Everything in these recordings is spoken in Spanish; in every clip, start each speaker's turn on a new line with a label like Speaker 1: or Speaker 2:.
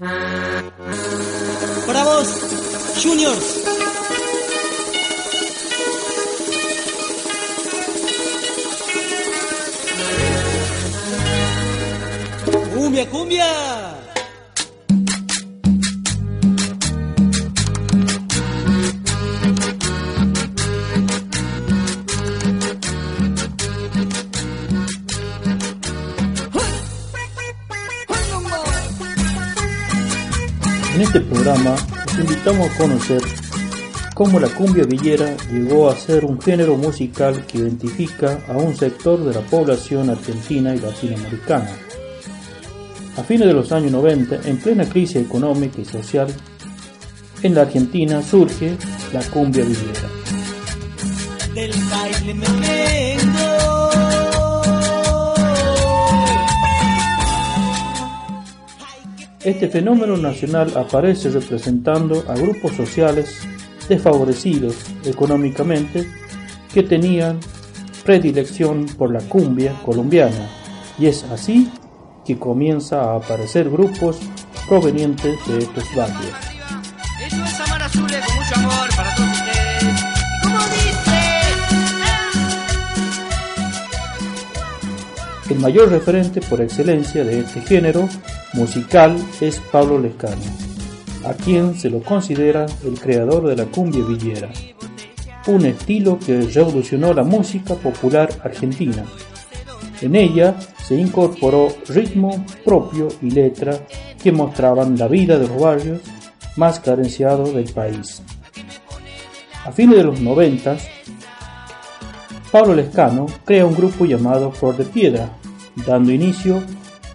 Speaker 1: Para vos, Juniors. Cumbia, cumbia.
Speaker 2: En este programa os invitamos a conocer cómo la cumbia villera llegó a ser un género musical que identifica a un sector de la población argentina y latinoamericana. A fines de los años 90, en plena crisis económica y social, en la Argentina surge la cumbia villera. Este fenómeno nacional aparece representando a grupos sociales desfavorecidos económicamente que tenían predilección por la cumbia colombiana y es así que comienza a aparecer grupos provenientes de estos barrios.
Speaker 3: Eso es Amar Azules con mucho amor para todos ustedes. ¿Y cómo dice?
Speaker 2: El mayor referente por excelencia de este género musical es Pablo Lescano, a quien se lo considera el creador de la cumbia villera, un estilo que revolucionó la música popular argentina. En ella se incorporó ritmo propio y letra que mostraban la vida de los barrios más carenciados del país. A fines de los noventas, Pablo Lescano crea un grupo llamado Flor de Piedra, dando inicio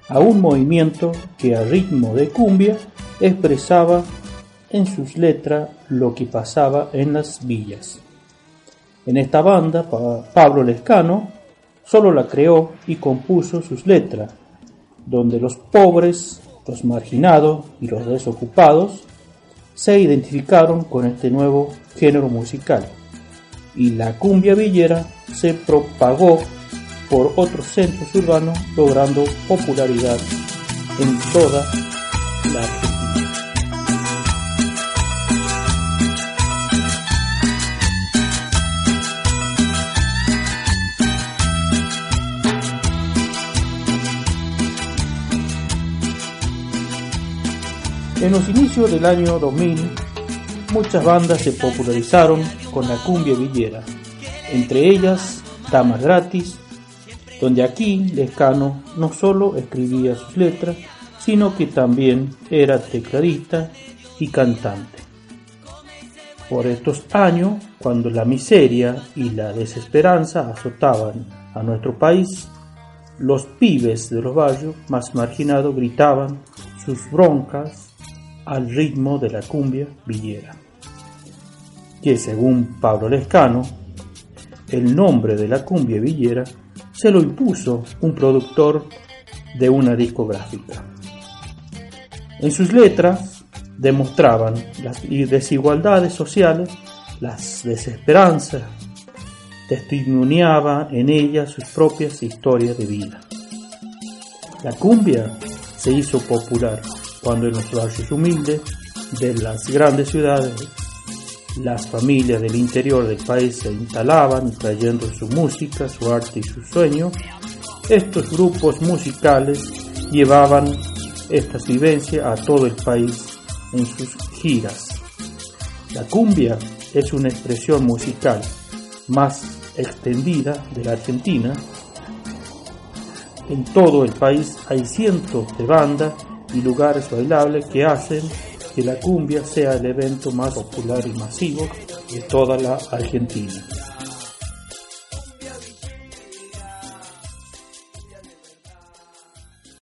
Speaker 2: un movimiento que a ritmo de cumbia expresaba en sus letras lo que pasaba en las villas. En esta banda, Pa- Pablo Lescano solo la creó y compuso sus letras, donde los pobres, los marginados y los desocupados se identificaron con este nuevo género musical y la cumbia villera se propagó por otros centros urbanos logrando popularidad en toda la Argentina. En los inicios del año 2000, muchas bandas se popularizaron con la cumbia villera, entre ellas Damas Gratis, donde aquí Lescano no solo escribía sus letras, sino que también era tecladista y cantante. Por estos años, cuando la miseria y la desesperanza azotaban a nuestro país, los pibes de los barrios más marginados gritaban sus broncas al ritmo de la cumbia villera, que según Pablo Lescano, el nombre de la cumbia villera se lo impuso un productor de una discográfica. En sus letras demostraban las desigualdades sociales, las desesperanzas, testimoniaba en ellas sus propias historias de vida. La cumbia se hizo popular cuando en los barrios humildes de las grandes ciudades las familias del interior del país se instalaban trayendo su música, su arte y su sueño. Estos grupos musicales llevaban estas vivencias a todo el país en sus giras. La cumbia es una expresión musical más extendida de la Argentina. En todo el país hay cientos de bandas y lugares bailables que hacen que la cumbia sea el evento más popular y masivo de toda la Argentina.